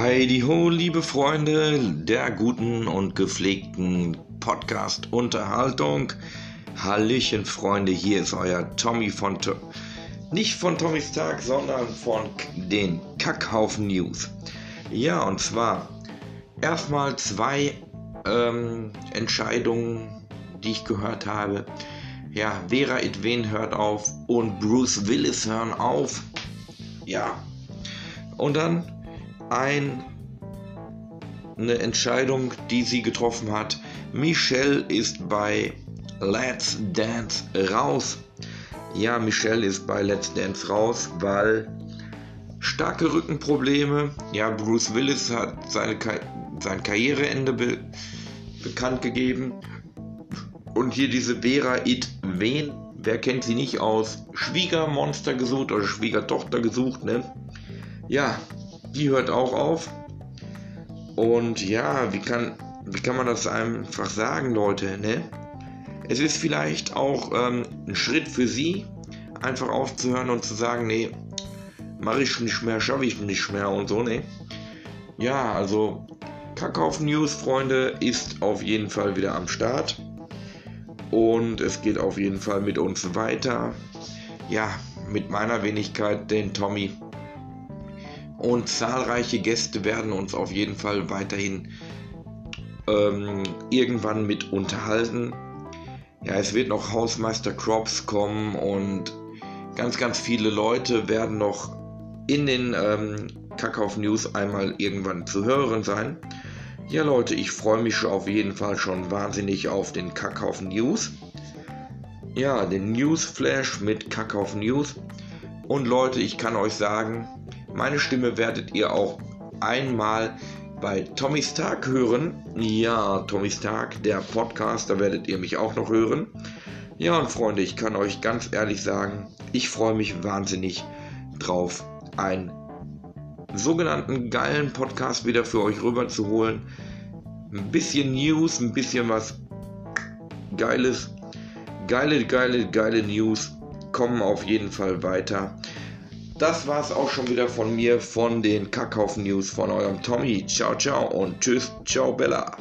Heidi ho, liebe Freunde der guten und gepflegten Podcast-Unterhaltung. Hallöchen, Freunde, hier ist euer Tommy von, to nicht von Tommys Tag, sondern von den Kackhaufen News. Ja, und zwar erstmal zwei ähm, Entscheidungen, die ich gehört habe. Ja, Vera Edwin hört auf und Bruce Willis hören auf. Ja. Und dann ein, eine Entscheidung, die sie getroffen hat. Michelle ist bei Let's Dance raus. Ja, Michelle ist bei Let's Dance raus, weil starke Rückenprobleme. Ja, Bruce Willis hat seine sein Karriereende be bekannt gegeben. Und hier diese Vera It Wen, wer kennt sie nicht aus Schwiegermonster gesucht oder Schwiegertochter gesucht, ne? Ja, die hört auch auf. Und ja, wie kann, wie kann man das einfach sagen, Leute, ne? Es ist vielleicht auch ähm, ein Schritt für sie, einfach aufzuhören und zu sagen, nee, mache ich nicht mehr, schaffe ich nicht mehr und so, ne? Ja, also Kackauf News, Freunde, ist auf jeden Fall wieder am Start. Und es geht auf jeden Fall mit uns weiter. Ja, mit meiner Wenigkeit, den Tommy und zahlreiche Gäste werden uns auf jeden Fall weiterhin ähm, irgendwann mit unterhalten. Ja, es wird noch Hausmeister Crops kommen und ganz, ganz viele Leute werden noch in den ähm, Kackauf News einmal irgendwann zu hören sein. Ja Leute, ich freue mich auf jeden Fall schon wahnsinnig auf den Kackauf News. Ja, den News Flash mit Kackauf News. Und Leute, ich kann euch sagen, meine Stimme werdet ihr auch einmal bei Tommy Stark hören. Ja, Tommy Stark, der Podcast, da werdet ihr mich auch noch hören. Ja, und Freunde, ich kann euch ganz ehrlich sagen, ich freue mich wahnsinnig drauf, einen sogenannten geilen Podcast wieder für euch rüber zu holen. Ein bisschen News, ein bisschen was Geiles. Geile, geile, geile News kommen auf jeden Fall weiter. Das war's auch schon wieder von mir, von den Kackhaufen News von eurem Tommy. Ciao, ciao und tschüss, ciao, Bella.